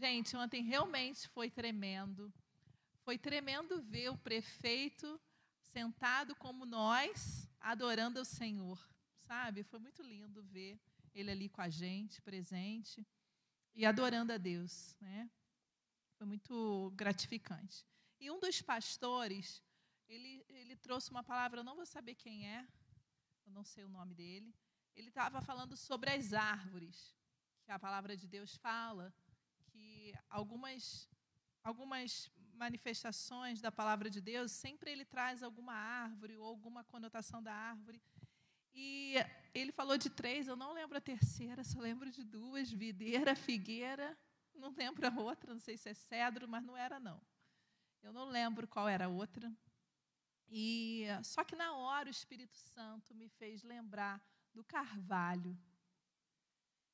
Gente, ontem realmente foi tremendo. Foi tremendo ver o prefeito sentado como nós, adorando o Senhor, sabe? Foi muito lindo ver ele ali com a gente, presente e adorando a Deus, né? Foi muito gratificante. E um dos pastores, ele, ele trouxe uma palavra, eu não vou saber quem é, eu não sei o nome dele. Ele estava falando sobre as árvores, que a palavra de Deus fala algumas algumas manifestações da palavra de Deus, sempre ele traz alguma árvore ou alguma conotação da árvore. E ele falou de três, eu não lembro a terceira, só lembro de duas: videira, figueira, não lembro a outra, não sei se é cedro, mas não era, não. Eu não lembro qual era a outra. E só que na hora o Espírito Santo me fez lembrar do carvalho.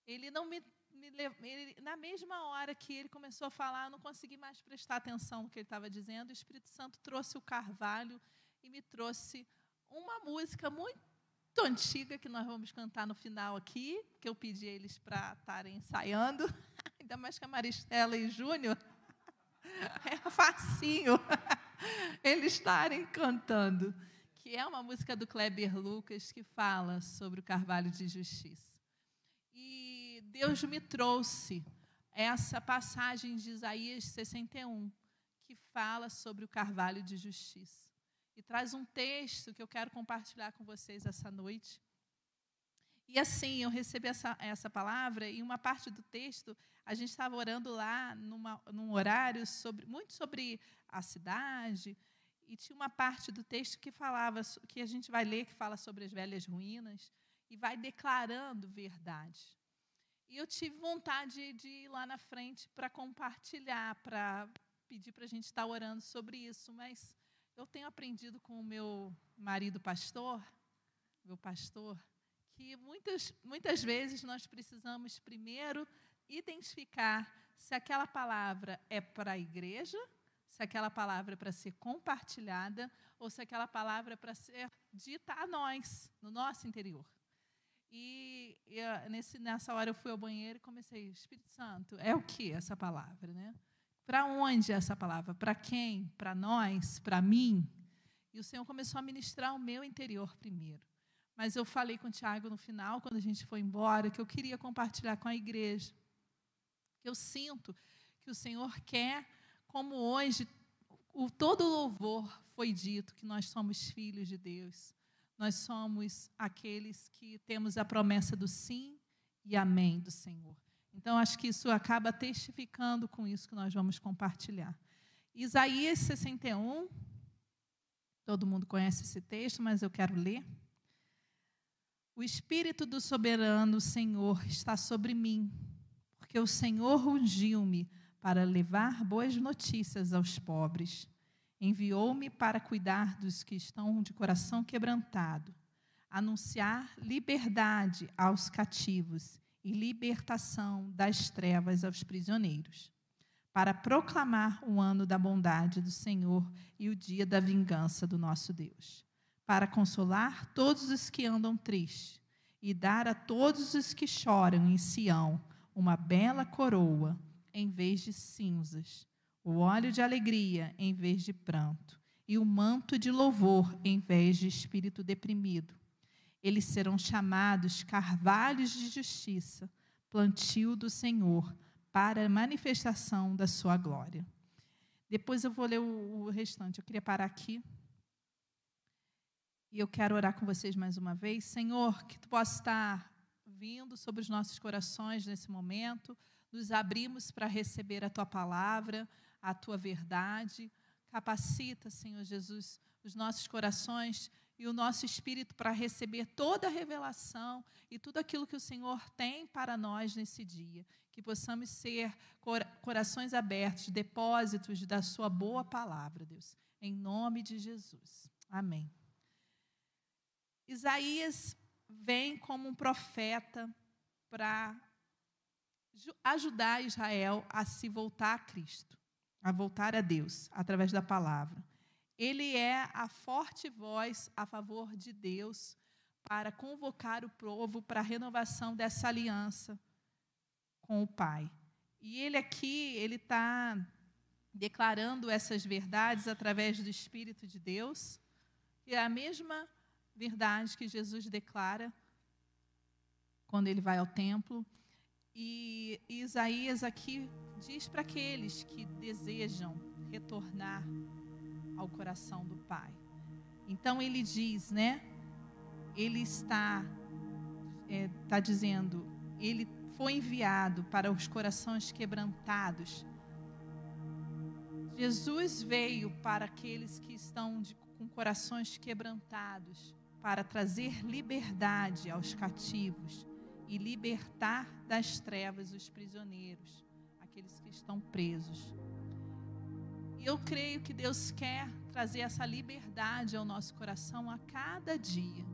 Ele não me, me ele, na mesma hora que ele começou a falar, eu não consegui mais prestar atenção no que ele estava dizendo. O Espírito Santo trouxe o carvalho e me trouxe uma música muito antiga que nós vamos cantar no final aqui, que eu pedi eles para estarem ensaiando, ainda mais que a Maristela e Júnior. É facinho eles estarem cantando, que é uma música do Kleber Lucas que fala sobre o carvalho de justiça. Deus me trouxe essa passagem de Isaías 61, que fala sobre o carvalho de justiça e traz um texto que eu quero compartilhar com vocês essa noite. E assim, eu recebi essa, essa palavra, e uma parte do texto, a gente estava orando lá numa, num horário sobre, muito sobre a cidade, e tinha uma parte do texto que falava, que a gente vai ler, que fala sobre as velhas ruínas, e vai declarando verdade. E eu tive vontade de ir lá na frente para compartilhar, para pedir para a gente estar orando sobre isso, mas eu tenho aprendido com o meu marido pastor, meu pastor, que muitas, muitas vezes nós precisamos primeiro identificar se aquela palavra é para a igreja, se aquela palavra é para ser compartilhada, ou se aquela palavra é para ser dita a nós, no nosso interior. E, e nesse, nessa hora eu fui ao banheiro e comecei, Espírito Santo, é o que essa palavra, né? Para onde essa palavra? Para quem? Para nós? Para mim? E o Senhor começou a ministrar o meu interior primeiro. Mas eu falei com o Tiago no final, quando a gente foi embora, que eu queria compartilhar com a igreja. Que eu sinto que o Senhor quer, como hoje, o todo louvor foi dito, que nós somos filhos de Deus. Nós somos aqueles que temos a promessa do sim e amém do Senhor. Então, acho que isso acaba testificando com isso que nós vamos compartilhar. Isaías 61, todo mundo conhece esse texto, mas eu quero ler. O Espírito do soberano Senhor está sobre mim, porque o Senhor ungiu-me para levar boas notícias aos pobres. Enviou-me para cuidar dos que estão de coração quebrantado, anunciar liberdade aos cativos e libertação das trevas aos prisioneiros, para proclamar o ano da bondade do Senhor e o dia da vingança do nosso Deus, para consolar todos os que andam tristes e dar a todos os que choram em Sião uma bela coroa em vez de cinzas, o óleo de alegria em vez de pranto e o manto de louvor em vez de espírito deprimido eles serão chamados carvalhos de justiça, plantio do Senhor, para a manifestação da sua glória. Depois eu vou ler o, restante. Eu queria parar aqui. E eu quero orar com vocês mais uma vez. Senhor, que tu possa estar vindo sobre os nossos corações nesse momento. Nos abrimos para receber a tua palavra, a tua verdade. Capacita, Senhor Jesus, os nossos corações e o nosso espírito para receber toda a revelação e tudo aquilo que o Senhor tem para nós nesse dia. Que possamos ser corações abertos, depósitos da Sua boa palavra, Deus. Em nome de Jesus. Amém. Isaías vem como um profeta para ajudar Israel a se voltar a Cristo, a voltar a Deus, através da palavra. Ele é a forte voz a favor de Deus para convocar o povo para a renovação dessa aliança com o Pai. E ele aqui, ele está declarando essas verdades através do Espírito de Deus, que é a mesma verdade que Jesus declara quando ele vai ao templo. E Isaías aqui diz para aqueles que desejam retornar ao coração do Pai. Então ele diz, né? Ele está, é, está dizendo, ele foi enviado para os corações quebrantados. Jesus veio para aqueles que estão de, com corações quebrantados, para trazer liberdade aos cativos e libertar das trevas os prisioneiros, aqueles que estão presos. E eu creio que Deus quer trazer essa liberdade ao nosso coração a cada dia.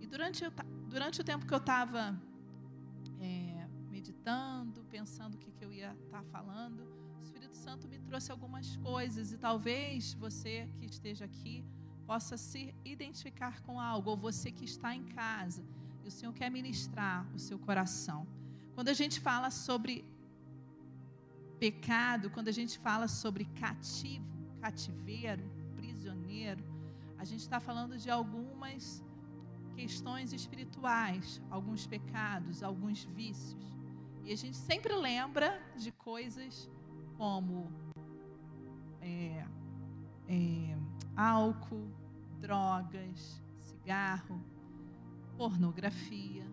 E durante, durante o tempo que eu estava é, meditando, pensando o que, que eu ia estar tá falando, o Espírito Santo me trouxe algumas coisas e talvez você que esteja aqui possa se identificar com algo, ou você que está em casa e o Senhor quer ministrar o seu coração. Quando a gente fala sobre pecado, quando a gente fala sobre cativo, cativeiro, prisioneiro, a gente está falando de algumas questões espirituais, alguns pecados, alguns vícios. E a gente sempre lembra de coisas como é, é, álcool, drogas, cigarro, pornografia.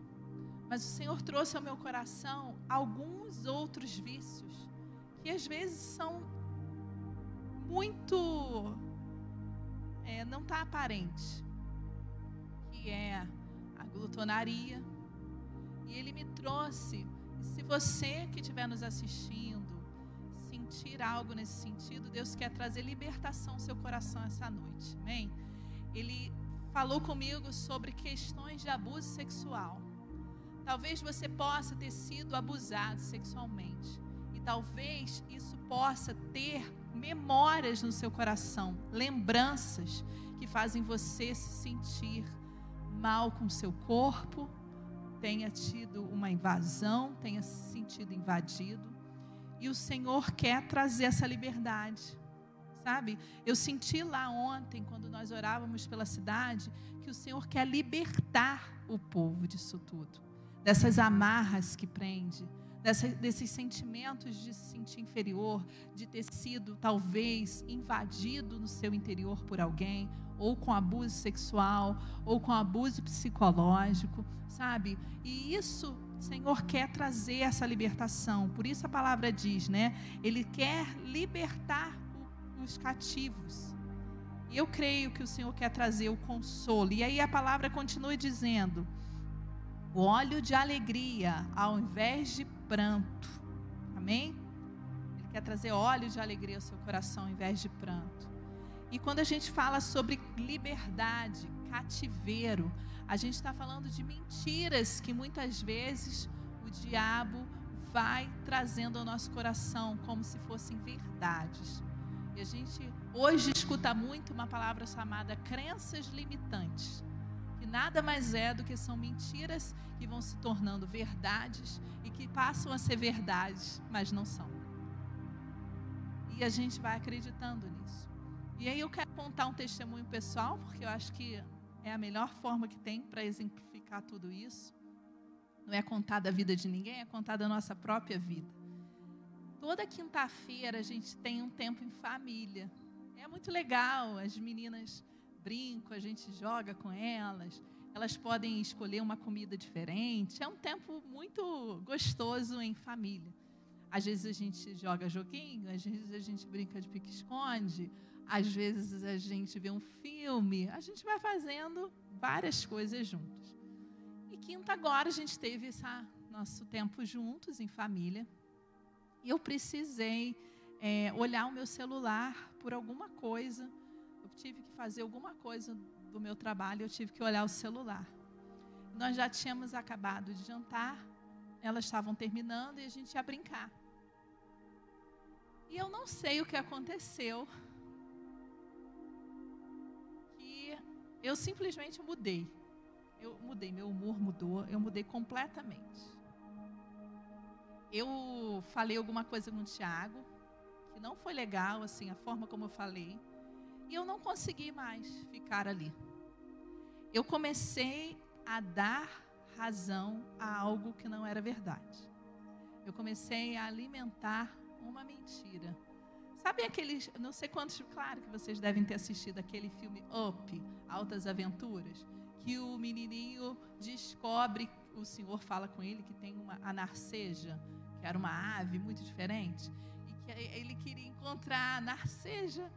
Mas o Senhor trouxe ao meu coração alguns outros vícios que às vezes são muito. É, não está aparente. Que é a glutonaria. E ele me trouxe. Se você que estiver nos assistindo sentir algo nesse sentido, Deus quer trazer libertação ao seu coração essa noite. Amém? Ele falou comigo sobre questões de abuso sexual. Talvez você possa ter sido abusado sexualmente. E talvez isso possa ter memórias no seu coração, lembranças que fazem você se sentir mal com seu corpo, tenha tido uma invasão, tenha se sentido invadido. E o Senhor quer trazer essa liberdade sabe? Eu senti lá ontem, quando nós orávamos pela cidade, que o Senhor quer libertar o povo disso tudo, dessas amarras que prende, dessa, desses sentimentos de se sentir inferior, de ter sido talvez invadido no seu interior por alguém, ou com abuso sexual, ou com abuso psicológico, sabe? E isso o Senhor quer trazer essa libertação. Por isso a palavra diz, né? Ele quer libertar os cativos. E eu creio que o Senhor quer trazer o consolo. E aí a palavra continua dizendo: o óleo de alegria ao invés de pranto. Amém? Ele quer trazer óleo de alegria ao seu coração ao invés de pranto. E quando a gente fala sobre liberdade, cativeiro, a gente está falando de mentiras que muitas vezes o diabo vai trazendo ao nosso coração como se fossem verdades. A gente hoje escuta muito uma palavra chamada crenças limitantes, que nada mais é do que são mentiras que vão se tornando verdades e que passam a ser verdades, mas não são. E a gente vai acreditando nisso. E aí eu quero contar um testemunho pessoal, porque eu acho que é a melhor forma que tem para exemplificar tudo isso. Não é contar da vida de ninguém, é contar da nossa própria vida. Toda quinta-feira a gente tem um tempo em família. É muito legal, as meninas brincam, a gente joga com elas. Elas podem escolher uma comida diferente. É um tempo muito gostoso em família. Às vezes a gente joga joguinho, às vezes a gente brinca de pique-esconde, às vezes a gente vê um filme, a gente vai fazendo várias coisas juntos. E quinta agora a gente teve esse nosso tempo juntos em família. E eu precisei é, olhar o meu celular por alguma coisa. Eu tive que fazer alguma coisa do meu trabalho, eu tive que olhar o celular. Nós já tínhamos acabado de jantar, elas estavam terminando e a gente ia brincar. E eu não sei o que aconteceu. Que eu simplesmente mudei. Eu mudei, meu humor mudou, eu mudei completamente. Eu falei alguma coisa com o Tiago que não foi legal, assim, a forma como eu falei, e eu não consegui mais ficar ali. Eu comecei a dar razão a algo que não era verdade. Eu comecei a alimentar uma mentira. Sabe aqueles, não sei quantos, claro que vocês devem ter assistido aquele filme Up, Altas Aventuras, que o menininho descobre, o senhor fala com ele que tem uma a narceja, que era uma ave muito diferente, e que ele queria encontrar a narceja,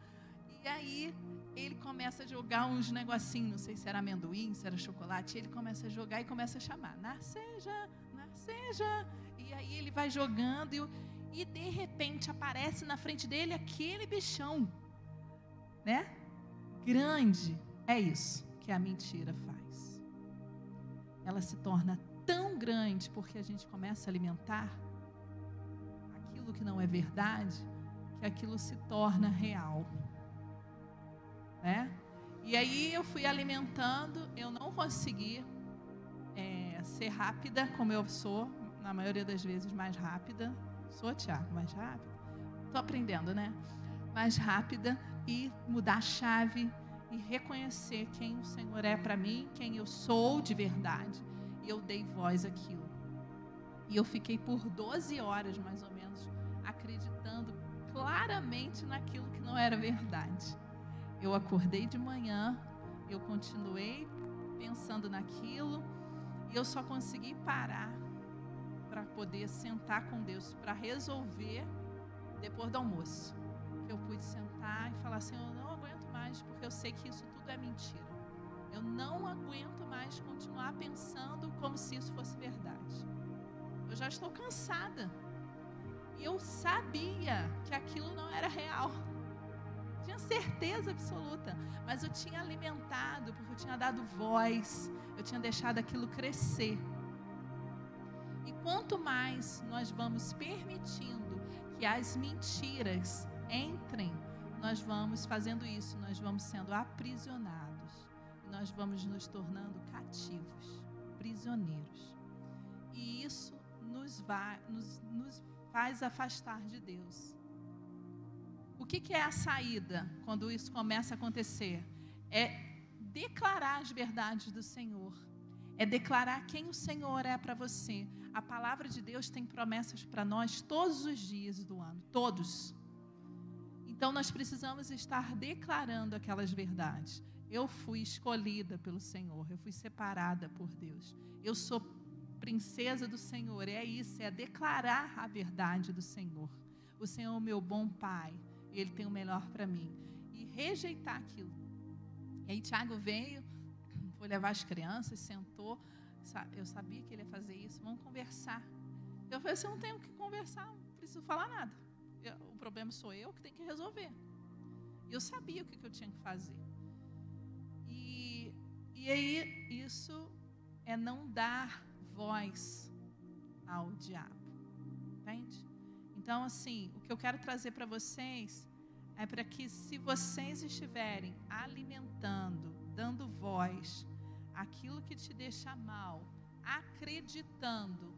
e aí ele começa a jogar uns negocinhos, não sei se era amendoim, se era chocolate, ele começa a jogar e começa a chamar, narceja, narceja, e aí ele vai jogando e, e de repente aparece na frente dele aquele bichão, né? Grande, é isso que a mentira faz. Ela se torna tão grande porque a gente começa a alimentar aquilo que não é verdade, que aquilo se torna real. Né? E aí eu fui alimentando, eu não consegui é, ser rápida como eu sou, na maioria das vezes mais rápida. Sou, Tiago, mais rápida. Estou aprendendo, né? Mais rápida e mudar a chave e reconhecer quem o Senhor é para mim, quem eu sou de verdade. E eu dei voz àquilo. E eu fiquei por 12 horas, mais ou claramente naquilo que não era verdade. Eu acordei de manhã, eu continuei pensando naquilo, e eu só consegui parar para poder sentar com Deus para resolver depois do almoço. Eu pude sentar e falar assim: eu não aguento mais, porque eu sei que isso tudo é mentira. Eu não aguento mais continuar pensando como se isso fosse verdade. Eu já estou cansada. Eu sabia que aquilo não era real. Tinha certeza absoluta. Mas eu tinha alimentado, porque eu tinha dado voz, eu tinha deixado aquilo crescer. E quanto mais nós vamos permitindo que as mentiras entrem, nós vamos fazendo isso, nós vamos sendo aprisionados. Nós vamos nos tornando cativos, prisioneiros. E isso nos, vai, nos, nos faz afastar de Deus. O que, que é a saída quando isso começa a acontecer? É declarar as verdades do Senhor. É declarar quem o Senhor é para você. A palavra de Deus tem promessas para nós todos os dias do ano, todos. Então nós precisamos estar declarando aquelas verdades. Eu fui escolhida pelo Senhor, eu fui separada por Deus. Eu sou princesa do Senhor. É isso, é declarar a verdade do Senhor. O Senhor é o meu bom pai, ele tem o melhor para mim. E rejeitar aquilo. E aí Tiago veio, foi levar as crianças, sentou. Eu sabia que ele ia fazer isso, vamos conversar. Eu falei assim: não tenho que conversar, não preciso falar nada. o problema sou eu que tenho que resolver. E eu sabia o que, que eu tinha que fazer. E, e aí, isso é não dar voz ao diabo. Entende? Então, assim, o que eu quero trazer para vocês é para que, se vocês estiverem alimentando, dando voz àquilo que te deixa mal, acreditando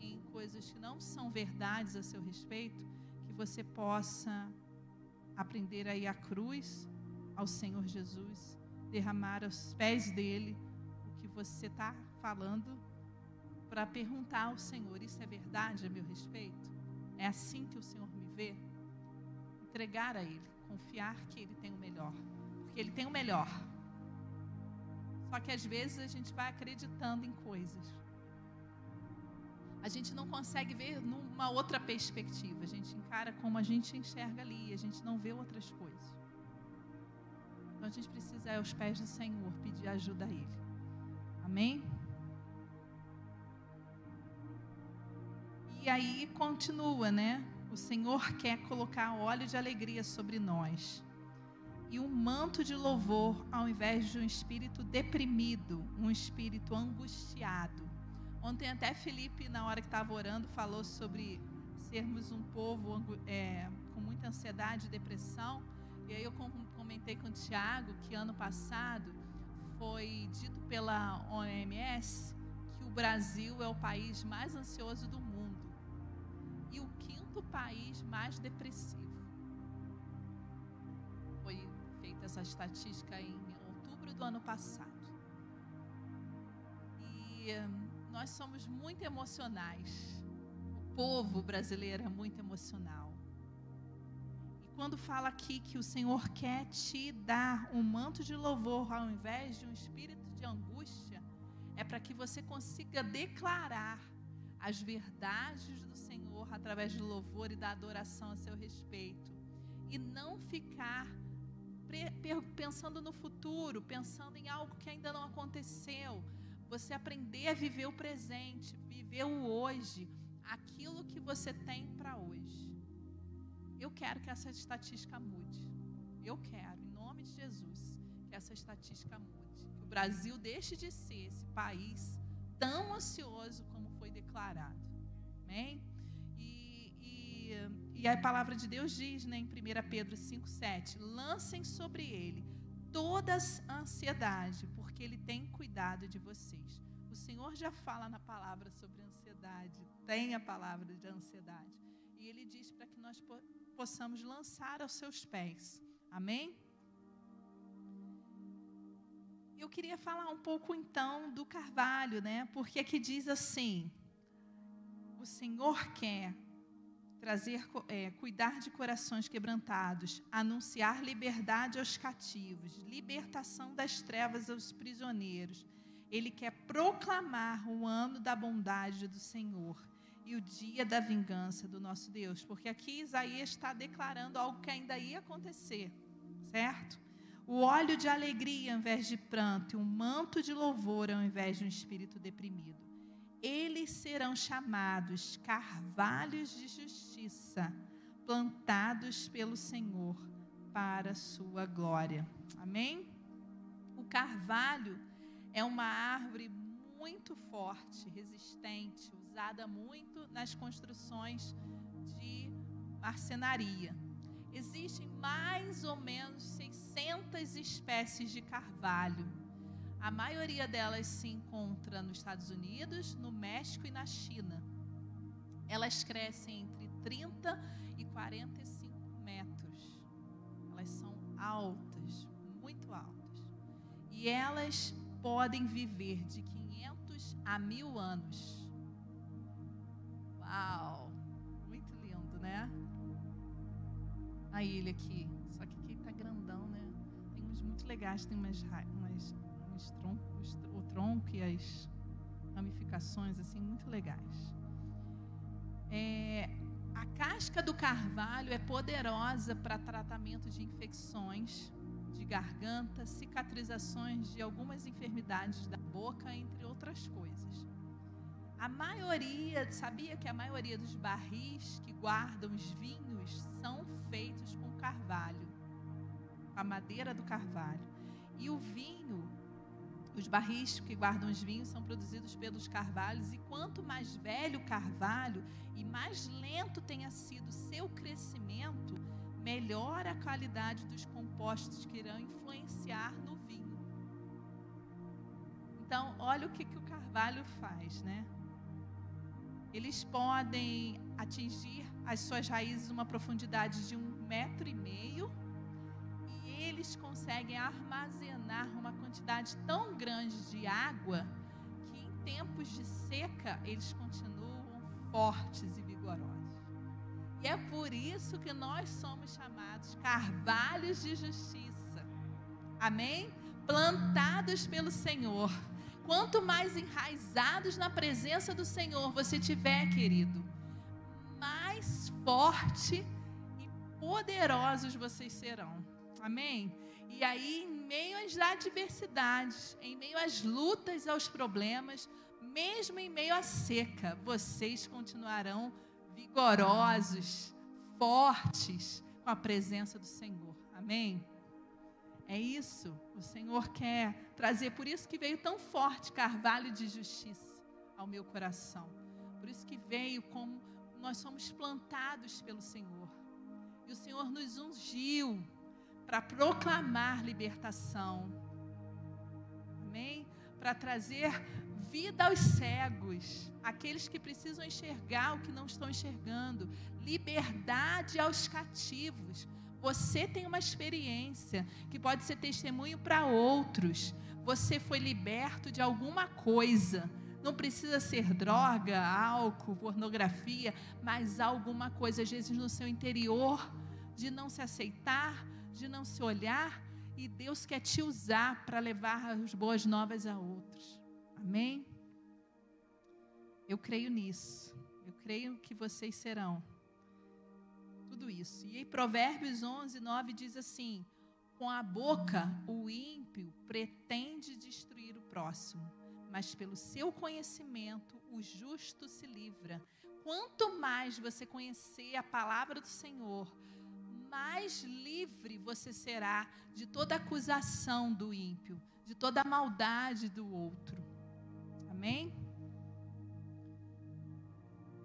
em coisas que não são verdades a seu respeito, que você possa aprender aí a cruz ao Senhor Jesus, derramar aos pés dele o que você está falando para perguntar ao Senhor: Isso é verdade a meu respeito? É assim que o Senhor me vê? Entregar a Ele, confiar que Ele tem o melhor, porque Ele tem o melhor. Só que às vezes a gente vai acreditando em coisas. A gente não consegue ver numa outra perspectiva. A gente encara como a gente enxerga ali, a gente não vê outras coisas. Então a gente precisa ir aos pés do Senhor, pedir ajuda a Ele. Amém? E aí continua, né? O Senhor quer colocar óleo de alegria sobre nós e um manto de louvor ao invés de um espírito deprimido, um espírito angustiado. Ontem até Felipe, na hora que estava orando, falou sobre sermos um povo é, com muita ansiedade e depressão. E aí eu comentei com o Tiago que ano passado foi dito pela OMS que o Brasil é o país mais ansioso do mundo. Quinto país mais depressivo. Foi feita essa estatística em outubro do ano passado. E hum, nós somos muito emocionais. O povo brasileiro é muito emocional. E quando fala aqui que o Senhor quer te dar um manto de louvor ao invés de um espírito de angústia, é para que você consiga declarar as verdades do Senhor através do louvor e da adoração a seu respeito. E não ficar pensando no futuro, pensando em algo que ainda não aconteceu. Você aprender a viver o presente, viver o hoje, aquilo que você tem para hoje. Eu quero que essa estatística mude. Eu quero, em nome de Jesus, que essa estatística mude. Que o Brasil deixe de ser esse país tão ansioso como declarado. Amém? E, e, e a palavra de Deus diz né, em 1 Pedro 5,7: lancem sobre ele toda a ansiedade, porque ele tem cuidado de vocês. O Senhor já fala na palavra sobre ansiedade, tem a palavra de ansiedade. E ele diz para que nós possamos lançar aos seus pés. Amém? Eu queria falar um pouco então do carvalho, né? Porque aqui diz assim: o Senhor quer trazer, é, cuidar de corações quebrantados, anunciar liberdade aos cativos, libertação das trevas aos prisioneiros. Ele quer proclamar o ano da bondade do Senhor e o dia da vingança do nosso Deus, porque aqui Isaías está declarando algo que ainda ia acontecer, certo? O óleo de alegria ao invés de pranto e um manto de louvor ao invés de um espírito deprimido. Eles serão chamados carvalhos de justiça, plantados pelo Senhor para sua glória. Amém? O carvalho é uma árvore muito forte, resistente, usada muito nas construções de marcenaria. Existem mais ou menos 600 espécies de carvalho. A maioria delas se encontra nos Estados Unidos, no México e na China. Elas crescem entre 30 e 45 metros. Elas são altas, muito altas. E elas podem viver de 500 a mil anos. Uau! Muito lindo, né? a ilha aqui. Só que aqui tá grandão, né? Tem uns muito legais, tem umas, umas, troncos, o tronco e as ramificações, assim, muito legais. É, a casca do carvalho é poderosa para tratamento de infecções de garganta, cicatrizações de algumas enfermidades da boca, entre outras coisas. A maioria, sabia que a maioria dos barris que guardam os vinhos são feitos com carvalho, a madeira do carvalho. E o vinho, os barris que guardam os vinhos são produzidos pelos carvalhos, e quanto mais velho o carvalho e mais lento tenha sido seu crescimento, melhor a qualidade dos compostos que irão influenciar no vinho. Então, olha o que, que o carvalho faz, né? eles podem atingir as suas raízes uma profundidade de um metro e meio eles conseguem armazenar uma quantidade tão grande de água que em tempos de seca eles continuam fortes e vigorosos. E é por isso que nós somos chamados carvalhos de justiça. Amém? Plantados pelo Senhor Quanto mais enraizados na presença do Senhor você tiver, querido, mais forte e poderosos vocês serão. Amém? E aí, em meio às adversidades, em meio às lutas, aos problemas, mesmo em meio à seca, vocês continuarão vigorosos, fortes com a presença do Senhor. Amém? É isso, o Senhor quer trazer, por isso que veio tão forte carvalho de justiça ao meu coração. Por isso que veio como nós somos plantados pelo Senhor. E o Senhor nos ungiu para proclamar libertação. Amém? Para trazer vida aos cegos, aqueles que precisam enxergar o que não estão enxergando, liberdade aos cativos. Você tem uma experiência que pode ser testemunho para outros. Você foi liberto de alguma coisa. Não precisa ser droga, álcool, pornografia, mas alguma coisa, às vezes, no seu interior, de não se aceitar, de não se olhar, e Deus quer te usar para levar as boas novas a outros. Amém? Eu creio nisso. Eu creio que vocês serão tudo isso. E em Provérbios 11, 9 diz assim: Com a boca o ímpio pretende destruir o próximo, mas pelo seu conhecimento o justo se livra. Quanto mais você conhecer a palavra do Senhor, mais livre você será de toda acusação do ímpio, de toda maldade do outro. Amém?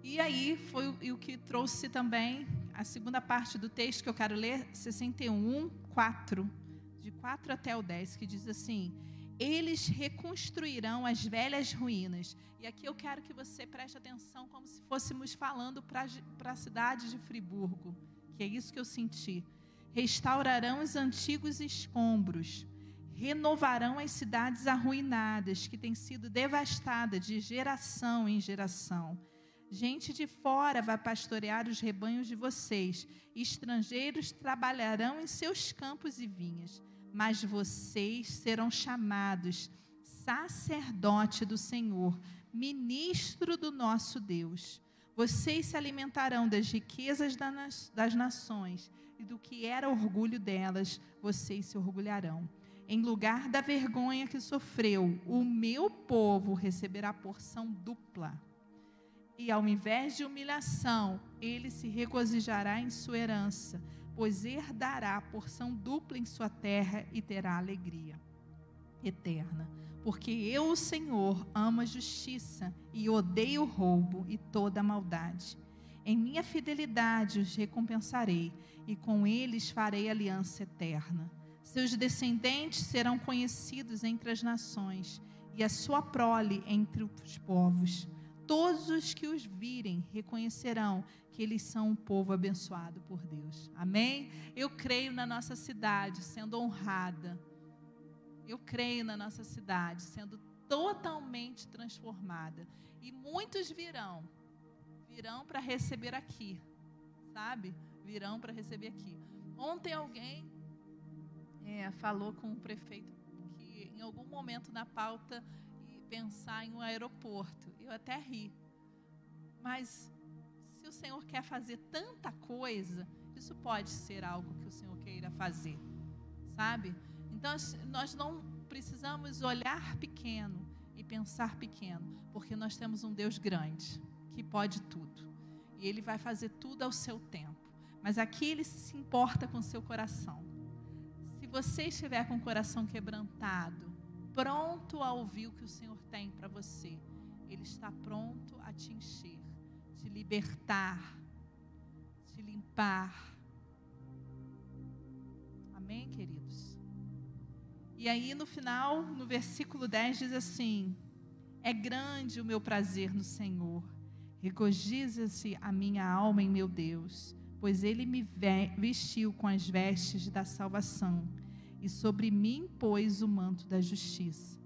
E aí foi o que trouxe também a segunda parte do texto que eu quero ler, 61, 4, de 4 até o 10, que diz assim: Eles reconstruirão as velhas ruínas. E aqui eu quero que você preste atenção, como se fôssemos falando para a cidade de Friburgo, que é isso que eu senti. Restaurarão os antigos escombros, renovarão as cidades arruinadas, que têm sido devastadas de geração em geração Gente de fora vai pastorear os rebanhos de vocês, estrangeiros trabalharão em seus campos e vinhas, mas vocês serão chamados sacerdote do Senhor, ministro do nosso Deus. Vocês se alimentarão das riquezas das nações e do que era orgulho delas, vocês se orgulharão. Em lugar da vergonha que sofreu, o meu povo receberá porção dupla e ao invés de humilhação, ele se regozijará em sua herança, pois herdará porção dupla em sua terra e terá alegria eterna. Porque eu, o Senhor, amo a justiça e odeio o roubo e toda a maldade. Em minha fidelidade os recompensarei e com eles farei aliança eterna. Seus descendentes serão conhecidos entre as nações e a sua prole entre os povos todos os que os virem reconhecerão que eles são um povo abençoado por Deus. Amém? Eu creio na nossa cidade sendo honrada. Eu creio na nossa cidade sendo totalmente transformada. E muitos virão, virão para receber aqui, sabe? Virão para receber aqui. Ontem alguém é, falou com o prefeito que em algum momento na pauta pensar em um aeroporto. Eu até ri. Mas se o Senhor quer fazer tanta coisa, isso pode ser algo que o Senhor queira fazer, sabe? Então nós não precisamos olhar pequeno e pensar pequeno, porque nós temos um Deus grande que pode tudo. E ele vai fazer tudo ao seu tempo. Mas aqui ele se importa com o seu coração. Se você estiver com o coração quebrantado, pronto a ouvir o que o Senhor tem para você. Ele está pronto a te encher, te libertar, te limpar. Amém, queridos? E aí no final, no versículo 10 diz assim: É grande o meu prazer no Senhor. Regozija-se a minha alma em meu Deus, pois ele me vestiu com as vestes da salvação e sobre mim pôs o manto da justiça.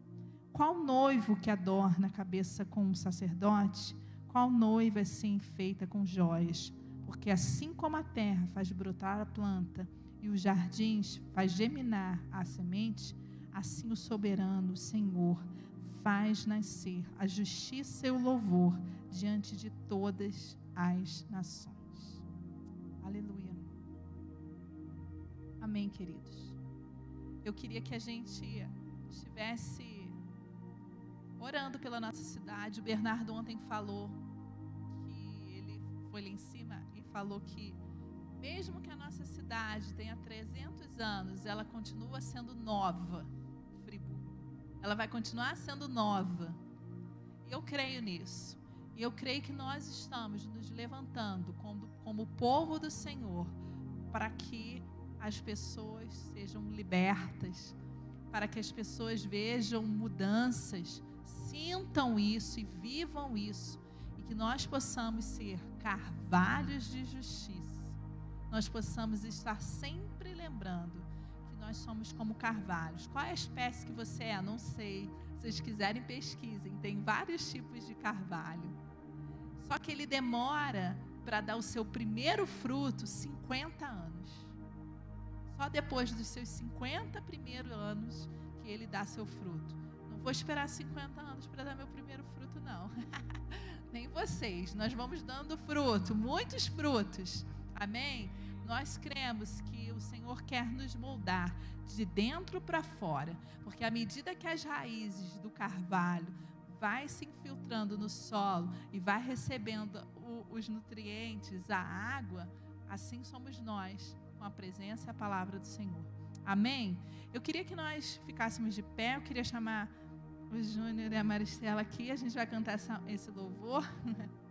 Qual noivo que adorna a cabeça com um sacerdote? Qual noiva assim feita com joias? Porque assim como a terra faz brotar a planta e os jardins faz geminar a semente, assim o soberano, o Senhor, faz nascer a justiça e o louvor diante de todas as nações. Aleluia. Amém, queridos eu queria que a gente estivesse orando pela nossa cidade. O Bernardo ontem falou que ele foi lá em cima e falou que mesmo que a nossa cidade tenha 300 anos, ela continua sendo nova. Ela vai continuar sendo nova. E eu creio nisso. E eu creio que nós estamos nos levantando como, como povo do Senhor para que as pessoas sejam libertas, para que as pessoas vejam mudanças, sintam isso e vivam isso, e que nós possamos ser carvalhos de justiça, nós possamos estar sempre lembrando nós somos como carvalhos. Qual é a espécie que você é? Não sei. Se vocês quiserem, pesquisem. Tem vários tipos de carvalho. Só que ele demora para dar o seu primeiro fruto 50 anos. Só depois dos seus 50 primeiros anos que ele dá seu fruto. Não vou esperar 50 anos para dar meu primeiro fruto, não. Nem vocês. Nós vamos dando fruto, muitos frutos. Amém? Nós cremos que o Senhor quer nos moldar de dentro para fora, porque à medida que as raízes do carvalho vai se infiltrando no solo e vai recebendo o, os nutrientes, a água, assim somos nós, com a presença e a palavra do Senhor. Amém? Eu queria que nós ficássemos de pé, eu queria chamar o Júnior e a Maristela aqui, a gente vai cantar essa, esse louvor.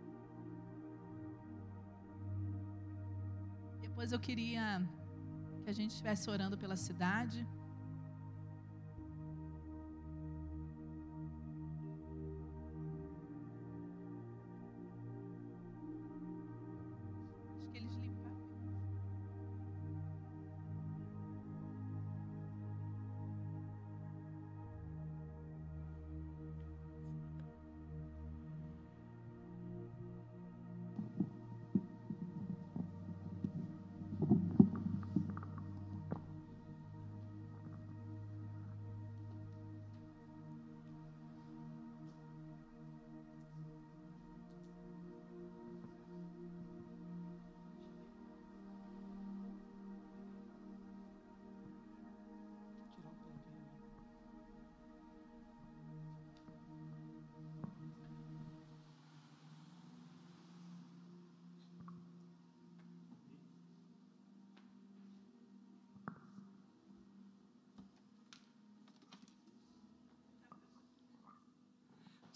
Depois eu queria que a gente estivesse orando pela cidade.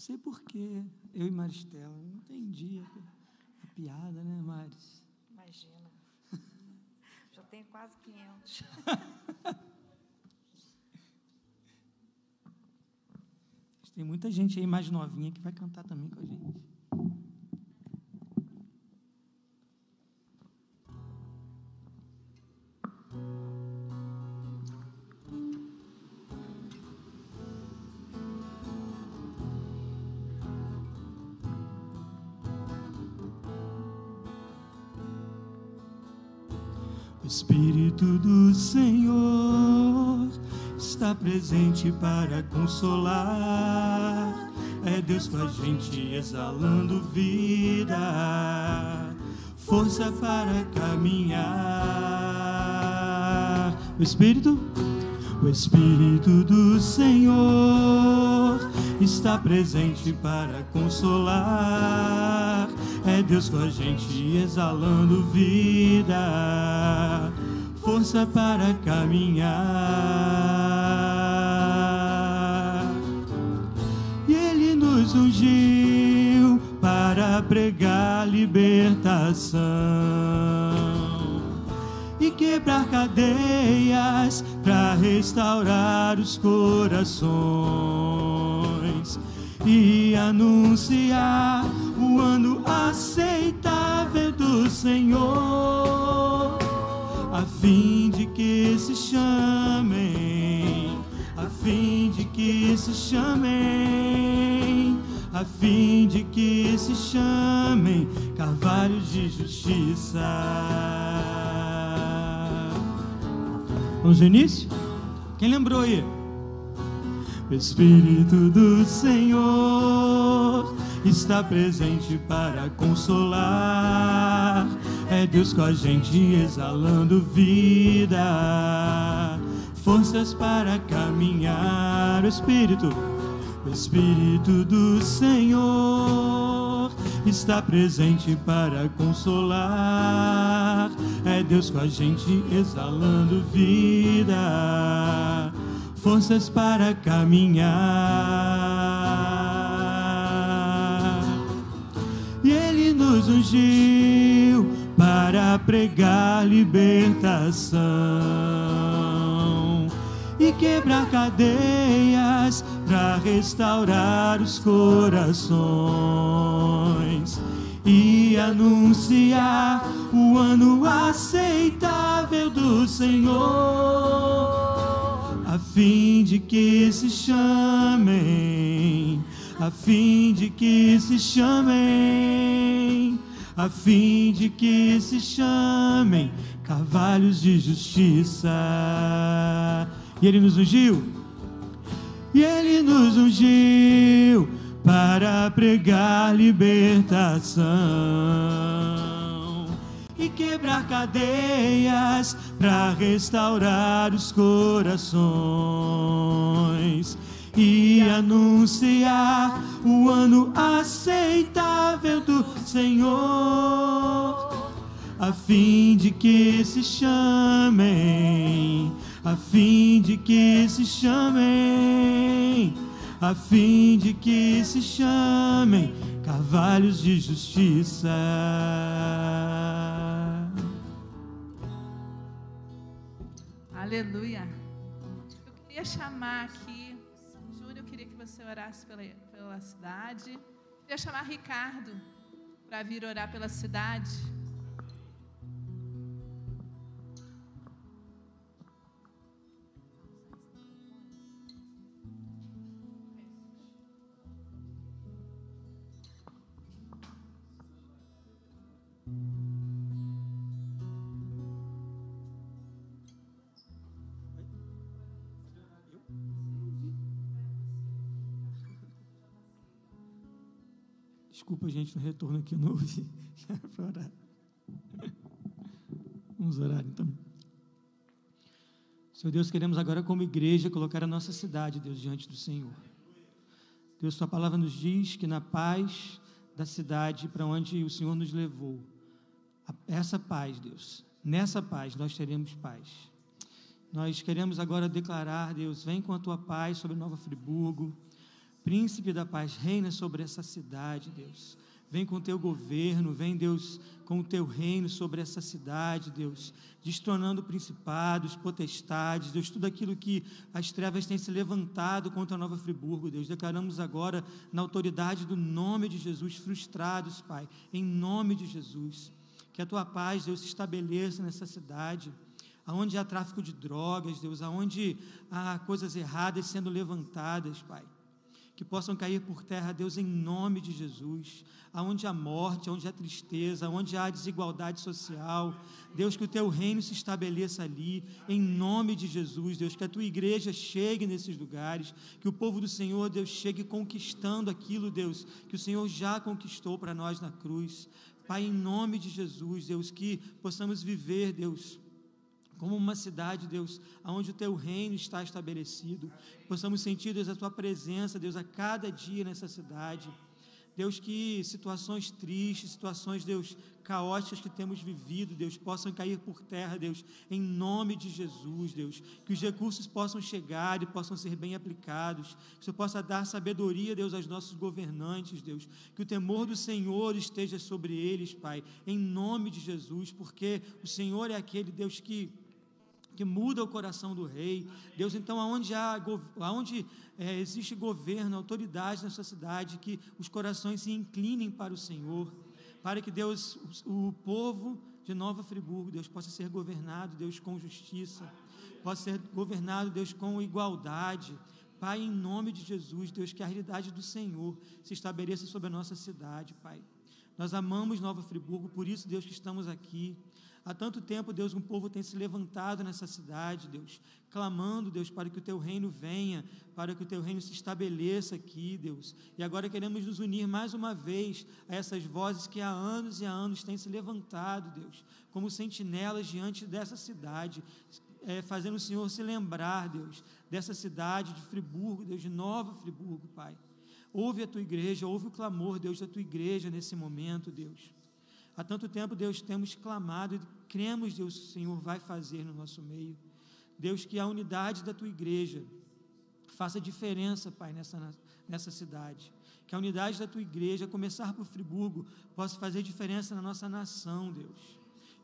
Sei porquê. Eu e Maristela, não entendi a, a piada, né, Maris? Imagina. Já tenho quase 500. Tem muita gente aí mais novinha que vai cantar também com a gente. Presente para consolar. É Deus com a gente exalando vida, força para caminhar. O Espírito, o Espírito do Senhor está presente para consolar é Deus com a gente exalando vida, força para caminhar. Ungiu para pregar libertação e quebrar cadeias para restaurar os corações e anunciar o ano aceitável do Senhor, a fim de que se chamem, a fim de que se chamem, a fim de que se chamem carvalhos de justiça. Vamos no início? Quem lembrou aí? O Espírito do Senhor está presente para consolar. É Deus com a gente exalando vida, forças para caminhar. O Espírito, o Espírito do Senhor está presente para consolar. É Deus com a gente exalando vida forças para caminhar. E Ele nos ungiu para pregar libertação e quebrar cadeias para restaurar os corações e anunciar o ano aceitável do Senhor, a fim de que se chamem, a fim de que se chamem, a fim de que se chamem carvalhos de justiça. E ele nos ungiu, e ele nos ungiu para pregar libertação e quebrar cadeias para restaurar os corações e anunciar o ano aceitável do Senhor, a fim de que se chamem, a fim de que se chamem a fim de que se chamem carvalhos de justiça. Aleluia. Eu queria chamar aqui, Júnior, eu queria que você orasse pela, pela cidade. Eu queria chamar Ricardo para vir orar pela cidade. Desculpa, gente, no retorno aqui eu não ouvi. para orar. Vamos orar então. Senhor Deus, queremos agora, como igreja, colocar a nossa cidade, Deus, diante do Senhor. Deus, Sua palavra nos diz que na paz da cidade para onde o Senhor nos levou, essa paz, Deus, nessa paz nós teremos paz. Nós queremos agora declarar, Deus, vem com a tua paz sobre Nova Friburgo, Príncipe da paz, reina sobre essa cidade, Deus. Vem com o teu governo, vem, Deus, com o teu reino sobre essa cidade, Deus, destronando principados, potestades, Deus, tudo aquilo que as trevas têm se levantado contra Nova Friburgo, Deus. Declaramos agora, na autoridade do nome de Jesus, frustrados, Pai, em nome de Jesus. Que a tua paz, Deus, se estabeleça nessa cidade aonde há tráfico de drogas, Deus, aonde há coisas erradas sendo levantadas, Pai que possam cair por terra, Deus, em nome de Jesus. Aonde há morte, aonde há tristeza, aonde há desigualdade social, Deus, que o teu reino se estabeleça ali, em nome de Jesus, Deus, que a tua igreja chegue nesses lugares, que o povo do Senhor, Deus, chegue conquistando aquilo, Deus, que o Senhor já conquistou para nós na cruz. Pai, em nome de Jesus, Deus, que possamos viver, Deus, como uma cidade, Deus, onde o teu reino está estabelecido. Possamos sentir, Deus, a tua presença, Deus, a cada dia nessa cidade. Deus, que situações tristes, situações, Deus, caóticas que temos vivido, Deus, possam cair por terra, Deus, em nome de Jesus, Deus. Que os recursos possam chegar e possam ser bem aplicados. Que o Senhor possa dar sabedoria, Deus, aos nossos governantes, Deus. Que o temor do Senhor esteja sobre eles, Pai, em nome de Jesus, porque o Senhor é aquele, Deus, que que muda o coração do rei. Deus, então, aonde, há, aonde é, existe governo, autoridade nessa cidade, que os corações se inclinem para o Senhor, para que Deus, o, o povo de Nova Friburgo, Deus, possa ser governado, Deus, com justiça, possa ser governado, Deus, com igualdade. Pai, em nome de Jesus, Deus, que a realidade do Senhor se estabeleça sobre a nossa cidade, Pai. Nós amamos Nova Friburgo, por isso, Deus, que estamos aqui. Há tanto tempo, Deus, um povo tem se levantado nessa cidade, Deus, clamando, Deus, para que o teu reino venha, para que o teu reino se estabeleça aqui, Deus. E agora queremos nos unir mais uma vez a essas vozes que há anos e há anos têm se levantado, Deus, como sentinelas diante dessa cidade, é, fazendo o Senhor se lembrar, Deus, dessa cidade de Friburgo, Deus, de Nova Friburgo, Pai. Ouve a tua igreja, ouve o clamor, Deus, da tua igreja nesse momento, Deus. Há tanto tempo, Deus, temos clamado cremos, Deus, o Senhor vai fazer no nosso meio. Deus, que a unidade da tua igreja faça diferença, Pai, nessa, nessa cidade. Que a unidade da tua igreja, começar por Friburgo, possa fazer diferença na nossa nação, Deus.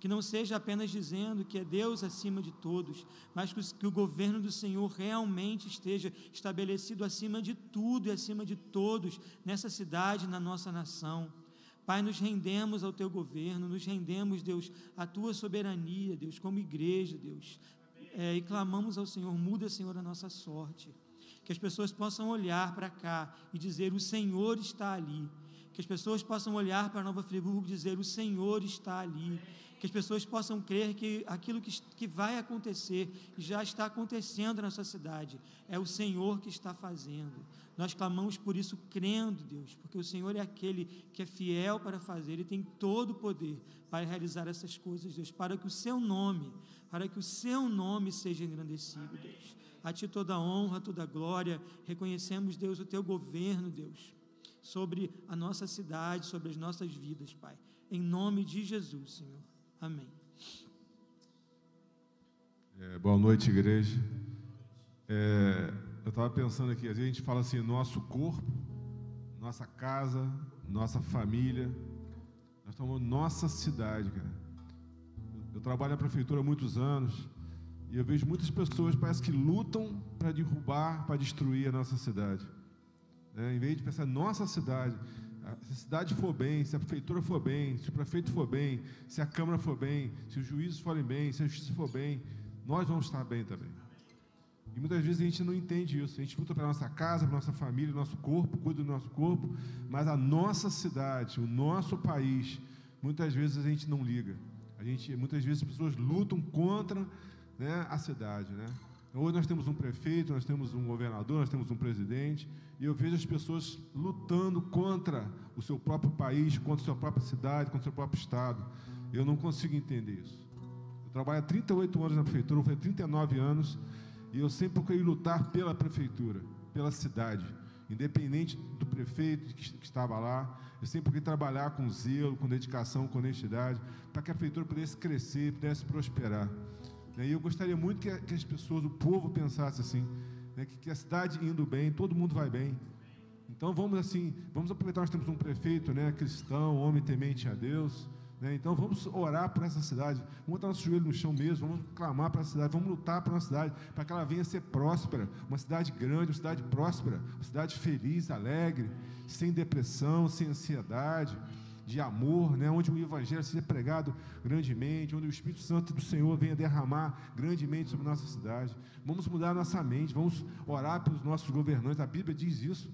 que não seja apenas dizendo que é Deus acima de todos, mas que o governo do Senhor realmente esteja estabelecido acima de tudo e acima de todos nessa cidade, na nossa nação. Pai, nos rendemos ao teu governo, nos rendemos, Deus, à tua soberania, Deus, como igreja, Deus, é, e clamamos ao Senhor, muda, Senhor, a nossa sorte. Que as pessoas possam olhar para cá e dizer: O Senhor está ali. Que as pessoas possam olhar para Nova Friburgo e dizer: O Senhor está ali que as pessoas possam crer que aquilo que, que vai acontecer, e já está acontecendo na nossa cidade, é o Senhor que está fazendo. Nós clamamos por isso crendo, Deus, porque o Senhor é aquele que é fiel para fazer, Ele tem todo o poder para realizar essas coisas, Deus, para que o Seu nome, para que o Seu nome seja engrandecido, Deus. A Ti toda a honra, toda a glória, reconhecemos, Deus, o Teu governo, Deus, sobre a nossa cidade, sobre as nossas vidas, Pai. Em nome de Jesus, Senhor. Amém. É, boa noite, igreja. É, eu estava pensando aqui, a gente fala assim, nosso corpo, nossa casa, nossa família. Nós estamos nossa cidade, cara. Eu trabalho na prefeitura há muitos anos e eu vejo muitas pessoas parece que lutam para derrubar, para destruir a nossa cidade. É, em vez de pensar nossa cidade, se a cidade for bem, se a prefeitura for bem, se o prefeito for bem, se a Câmara for bem, se os juízes forem bem, se a justiça for bem, nós vamos estar bem também. E muitas vezes a gente não entende isso. A gente luta para a nossa casa, para a nossa família, nosso corpo, cuida do nosso corpo, mas a nossa cidade, o nosso país, muitas vezes a gente não liga. A gente, muitas vezes as pessoas lutam contra né, a cidade, né? Hoje nós temos um prefeito, nós temos um governador, nós temos um presidente, e eu vejo as pessoas lutando contra o seu próprio país, contra a sua própria cidade, contra o seu próprio estado. Eu não consigo entender isso. Eu trabalho há 38 anos na prefeitura, eu fui 39 anos, e eu sempre procurei lutar pela prefeitura, pela cidade, independente do prefeito que, que estava lá. Eu sempre procurei trabalhar com zelo, com dedicação, com honestidade, para que a prefeitura pudesse crescer, pudesse prosperar. E eu gostaria muito que, que as pessoas, o povo, pensasse assim, né? que, que a cidade indo bem, todo mundo vai bem. Então vamos assim, vamos aproveitar nós temos um prefeito, né, cristão, homem temente a Deus, né? Então vamos orar por essa cidade, vamos botar nosso joelho no chão mesmo, vamos clamar para a cidade, vamos lutar para a cidade, para que ela venha a ser próspera, uma cidade grande, uma cidade próspera, uma cidade feliz, alegre, sem depressão, sem ansiedade de amor, né? onde o Evangelho seja pregado grandemente, onde o Espírito Santo do Senhor venha derramar grandemente sobre nossa cidade. Vamos mudar nossa mente, vamos orar pelos nossos governantes. A Bíblia diz isso.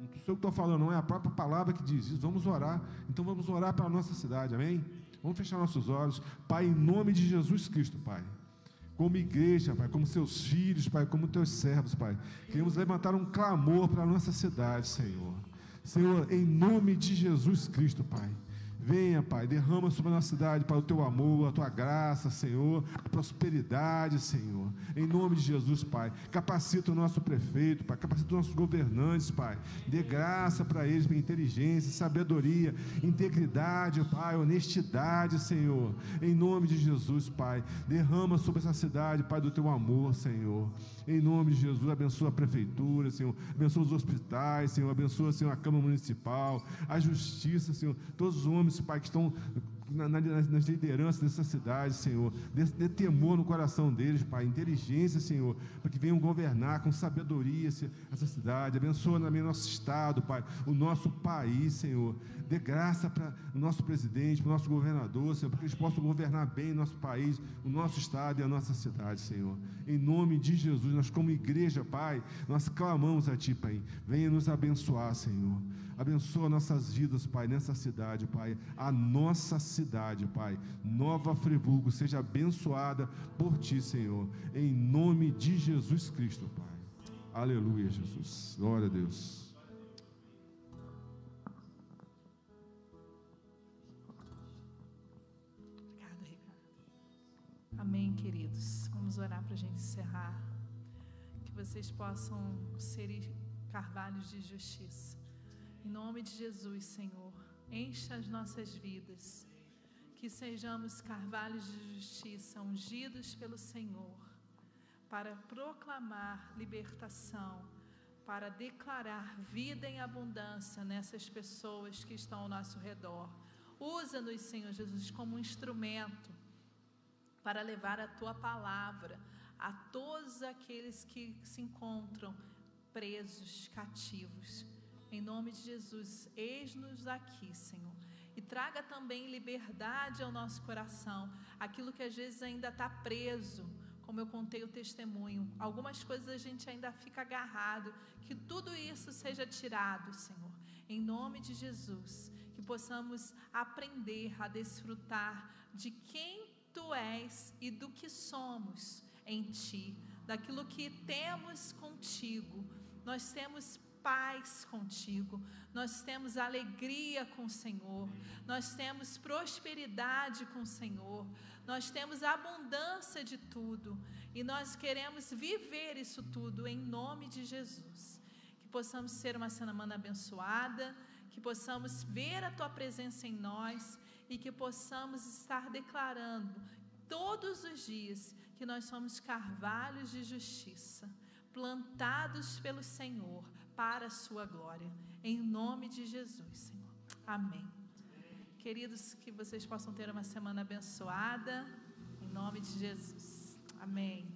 Não sou eu que estou falando, não é a própria palavra que diz isso. Vamos orar. Então vamos orar para a nossa cidade, amém? Vamos fechar nossos olhos. Pai, em nome de Jesus Cristo, Pai como igreja, Pai, como seus filhos, Pai, como teus servos, Pai. Queremos levantar um clamor para a nossa cidade, Senhor. Senhor, em nome de Jesus Cristo, Pai. Venha, Pai, derrama sobre a nossa cidade, para o teu amor, a tua graça, Senhor, a prosperidade, Senhor. Em nome de Jesus, Pai. Capacita o nosso prefeito, Pai. Capacita os nossos governantes, Pai. Dê graça para eles, para inteligência, sabedoria, integridade, Pai, honestidade, Senhor. Em nome de Jesus, Pai. Derrama sobre essa cidade, Pai, do teu amor, Senhor. Em nome de Jesus, abençoa a prefeitura, Senhor. Abençoa os hospitais, Senhor. Abençoa, Senhor, a Câmara Municipal, a Justiça, Senhor. Todos os homens Pai, que estão na, na, nas lideranças dessa cidade, Senhor. Dê, dê, temor no coração deles, Pai. Inteligência, Senhor, para que venham governar com sabedoria essa cidade. Abençoa também nosso Estado, Pai, o nosso país, Senhor. Dê graça para o nosso presidente, para o nosso governador, Senhor, para que eles possam governar bem o nosso país, o nosso Estado e a nossa cidade, Senhor. Em nome de Jesus, nós, como igreja, Pai, nós clamamos a Ti, Pai. Venha nos abençoar, Senhor. Abençoa nossas vidas, Pai, nessa cidade, Pai. A nossa cidade, Pai. Nova Friburgo, seja abençoada por Ti, Senhor. Em nome de Jesus Cristo, Pai. Aleluia, Jesus. Glória a Deus. Amém, queridos. Vamos orar para a gente encerrar. Que vocês possam ser carvalhos de justiça em nome de Jesus, Senhor, encha as nossas vidas, que sejamos carvalhos de justiça ungidos pelo Senhor, para proclamar libertação, para declarar vida em abundância nessas pessoas que estão ao nosso redor. Usa-nos, Senhor Jesus, como um instrumento para levar a tua palavra a todos aqueles que se encontram presos, cativos. Em nome de Jesus, eis-nos aqui, Senhor. E traga também liberdade ao nosso coração, aquilo que às vezes ainda está preso, como eu contei o testemunho. Algumas coisas a gente ainda fica agarrado, que tudo isso seja tirado, Senhor. Em nome de Jesus, que possamos aprender a desfrutar de quem tu és e do que somos em ti, daquilo que temos contigo. Nós temos paz contigo, nós temos alegria com o Senhor, nós temos prosperidade com o Senhor, nós temos abundância de tudo. E nós queremos viver isso tudo em nome de Jesus. Que possamos ser uma semana abençoada, que possamos ver a tua presença em nós e que possamos estar declarando todos os dias que nós somos carvalhos de justiça, plantados pelo Senhor para a sua glória. Em nome de Jesus, Senhor. Amém. Queridos, que vocês possam ter uma semana abençoada. Em nome de Jesus. Amém.